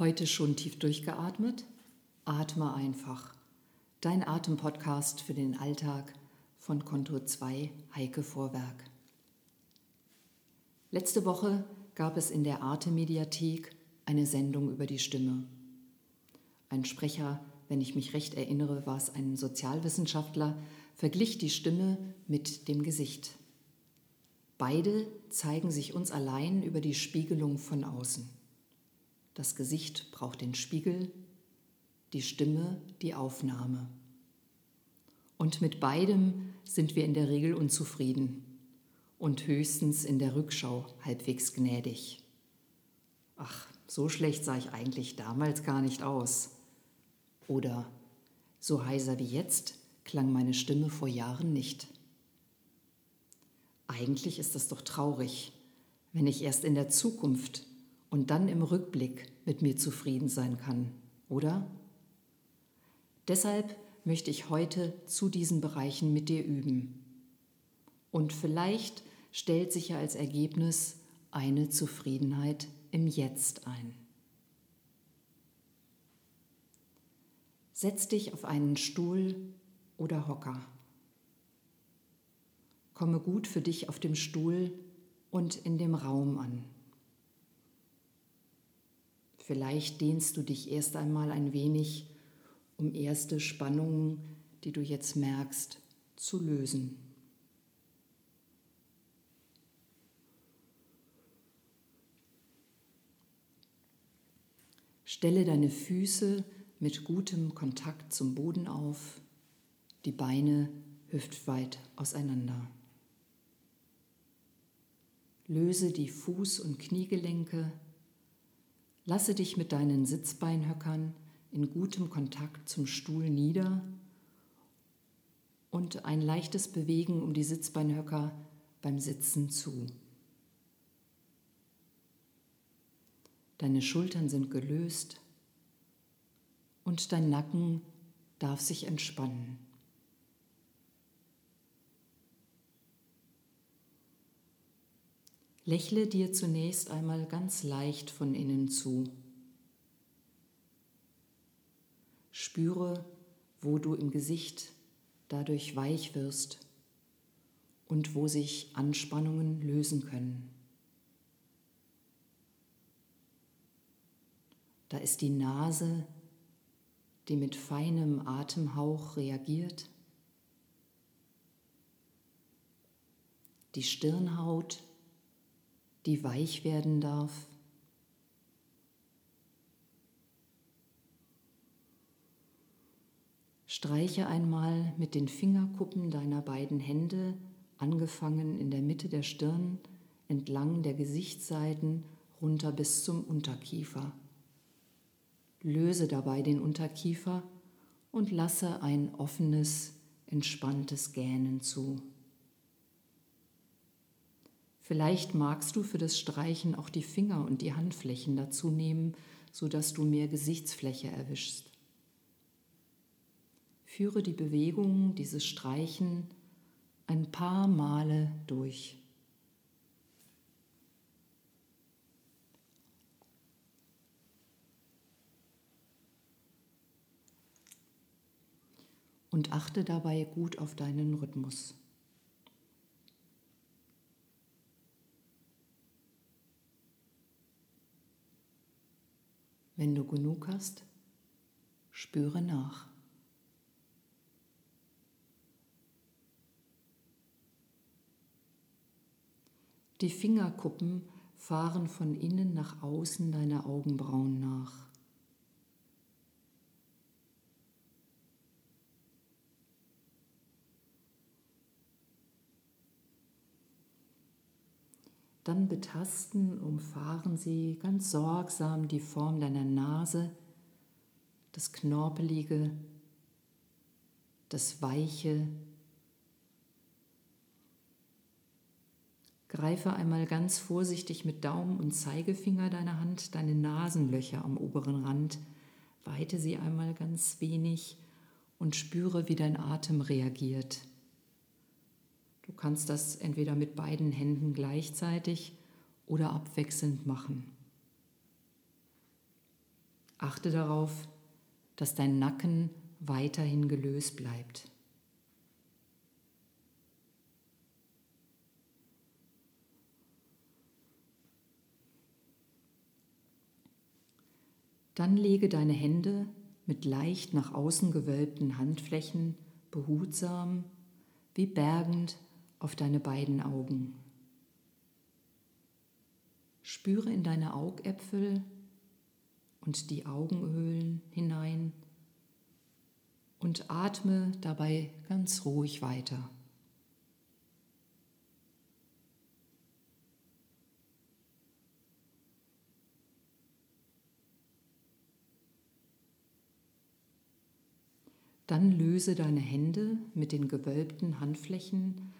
Heute schon tief durchgeatmet? Atme einfach. Dein Atempodcast für den Alltag von Kontur 2 Heike Vorwerk. Letzte Woche gab es in der Arte-Mediathek eine Sendung über die Stimme. Ein Sprecher, wenn ich mich recht erinnere, war es ein Sozialwissenschaftler, verglich die Stimme mit dem Gesicht. Beide zeigen sich uns allein über die Spiegelung von außen. Das Gesicht braucht den Spiegel, die Stimme die Aufnahme. Und mit beidem sind wir in der Regel unzufrieden und höchstens in der Rückschau halbwegs gnädig. Ach, so schlecht sah ich eigentlich damals gar nicht aus. Oder so heiser wie jetzt klang meine Stimme vor Jahren nicht. Eigentlich ist das doch traurig, wenn ich erst in der Zukunft und dann im Rückblick mit mir zufrieden sein kann, oder? Deshalb möchte ich heute zu diesen Bereichen mit dir üben. Und vielleicht stellt sich ja als Ergebnis eine Zufriedenheit im Jetzt ein. Setz dich auf einen Stuhl oder Hocker. Komme gut für dich auf dem Stuhl und in dem Raum an. Vielleicht dehnst du dich erst einmal ein wenig, um erste Spannungen, die du jetzt merkst, zu lösen. Stelle deine Füße mit gutem Kontakt zum Boden auf, die Beine hüftweit auseinander. Löse die Fuß- und Kniegelenke, lasse dich mit deinen Sitzbeinhöckern in gutem Kontakt zum Stuhl nieder und ein leichtes Bewegen um die Sitzbeinhöcker beim Sitzen zu. Deine Schultern sind gelöst und dein Nacken darf sich entspannen. Lächle dir zunächst einmal ganz leicht von innen zu. Spüre, wo du im Gesicht dadurch weich wirst und wo sich Anspannungen lösen können. Da ist die Nase, die mit feinem Atemhauch reagiert. Die Stirnhaut, die weich werden darf. Streiche einmal mit den Fingerkuppen deiner beiden Hände, angefangen in der Mitte der Stirn, entlang der Gesichtsseiten runter bis zum Unterkiefer. Löse dabei den Unterkiefer und lasse ein offenes, entspanntes Gähnen zu. Vielleicht magst du für das Streichen auch die Finger und die Handflächen dazu nehmen, sodass du mehr Gesichtsfläche erwischst. Führe die Bewegung, dieses Streichen ein paar Male durch. und achte dabei gut auf deinen Rhythmus. Wenn du genug hast, spüre nach. Die Fingerkuppen fahren von innen nach außen deiner Augenbrauen nach. Dann betasten, umfahren sie ganz sorgsam die Form deiner Nase, das Knorpelige, das Weiche. Greife einmal ganz vorsichtig mit Daumen und Zeigefinger deiner Hand deine Nasenlöcher am oberen Rand, weite sie einmal ganz wenig und spüre, wie dein Atem reagiert. Du kannst das entweder mit beiden Händen gleichzeitig oder abwechselnd machen. Achte darauf, dass dein Nacken weiterhin gelöst bleibt. Dann lege deine Hände mit leicht nach außen gewölbten Handflächen behutsam wie bergend auf deine beiden Augen. Spüre in deine Augäpfel und die Augenhöhlen hinein und atme dabei ganz ruhig weiter. Dann löse deine Hände mit den gewölbten Handflächen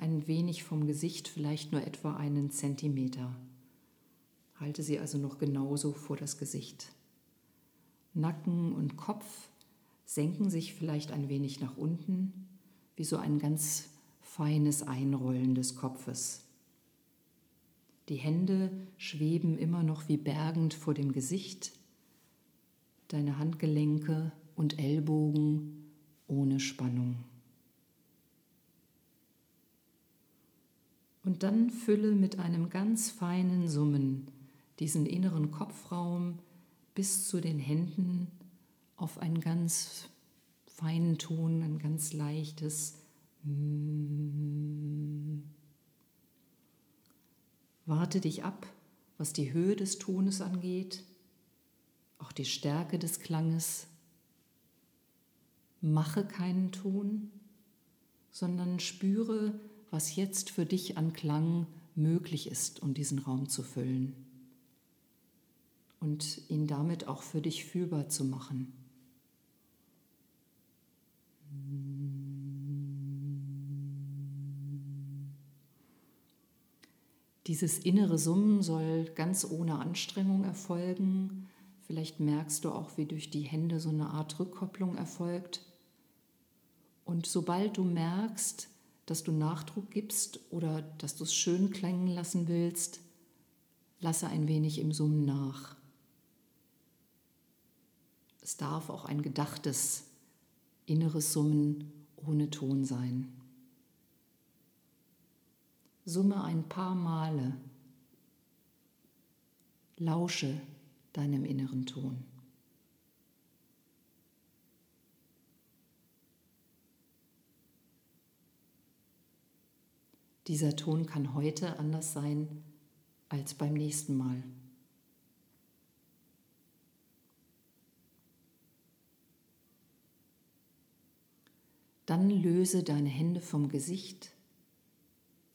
ein wenig vom Gesicht, vielleicht nur etwa einen Zentimeter. Halte sie also noch genauso vor das Gesicht. Nacken und Kopf senken sich vielleicht ein wenig nach unten, wie so ein ganz feines Einrollen des Kopfes. Die Hände schweben immer noch wie bergend vor dem Gesicht, deine Handgelenke und Ellbogen ohne Spannung. Und dann fülle mit einem ganz feinen Summen diesen inneren Kopfraum bis zu den Händen auf einen ganz feinen Ton, ein ganz leichtes Warte dich ab, was die Höhe des Tones angeht, auch die Stärke des Klanges. Mache keinen Ton, sondern spüre, was jetzt für dich an Klang möglich ist, um diesen Raum zu füllen und ihn damit auch für dich fühlbar zu machen. Dieses innere Summen soll ganz ohne Anstrengung erfolgen. Vielleicht merkst du auch, wie durch die Hände so eine Art Rückkopplung erfolgt. Und sobald du merkst, dass du Nachdruck gibst oder dass du es schön klingen lassen willst, lasse ein wenig im Summen nach. Es darf auch ein gedachtes, inneres Summen ohne Ton sein. Summe ein paar Male. Lausche deinem inneren Ton. Dieser Ton kann heute anders sein als beim nächsten Mal. Dann löse deine Hände vom Gesicht,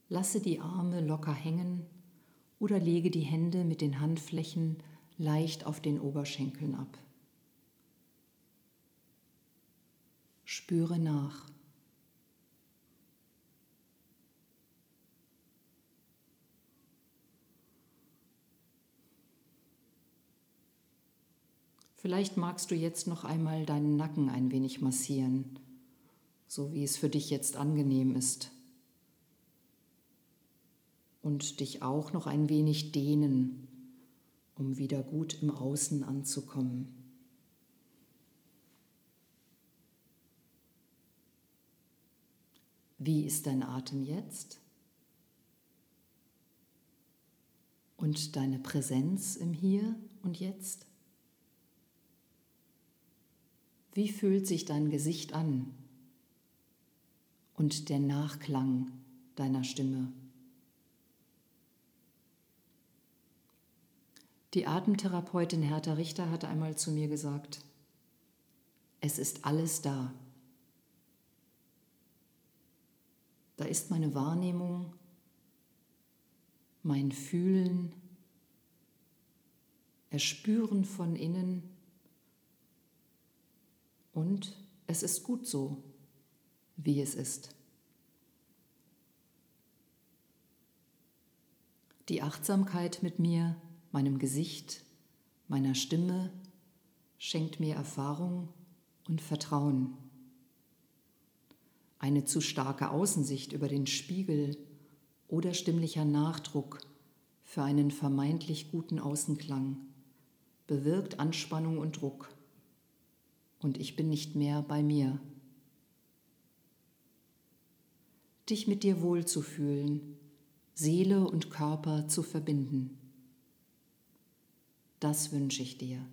lasse die Arme locker hängen oder lege die Hände mit den Handflächen leicht auf den Oberschenkeln ab. Spüre nach. Vielleicht magst du jetzt noch einmal deinen Nacken ein wenig massieren, so wie es für dich jetzt angenehm ist. Und dich auch noch ein wenig dehnen, um wieder gut im Außen anzukommen. Wie ist dein Atem jetzt? Und deine Präsenz im Hier und Jetzt? Wie fühlt sich dein Gesicht an und der Nachklang deiner Stimme? Die Atemtherapeutin Hertha Richter hatte einmal zu mir gesagt, es ist alles da. Da ist meine Wahrnehmung, mein Fühlen, Erspüren von innen und es ist gut so, wie es ist. Die Achtsamkeit mit mir, meinem Gesicht, meiner Stimme schenkt mir Erfahrung und Vertrauen. Eine zu starke Außensicht über den Spiegel oder stimmlicher Nachdruck für einen vermeintlich guten Außenklang bewirkt Anspannung und Druck. Und ich bin nicht mehr bei mir. Dich mit dir wohlzufühlen, Seele und Körper zu verbinden. Das wünsche ich dir.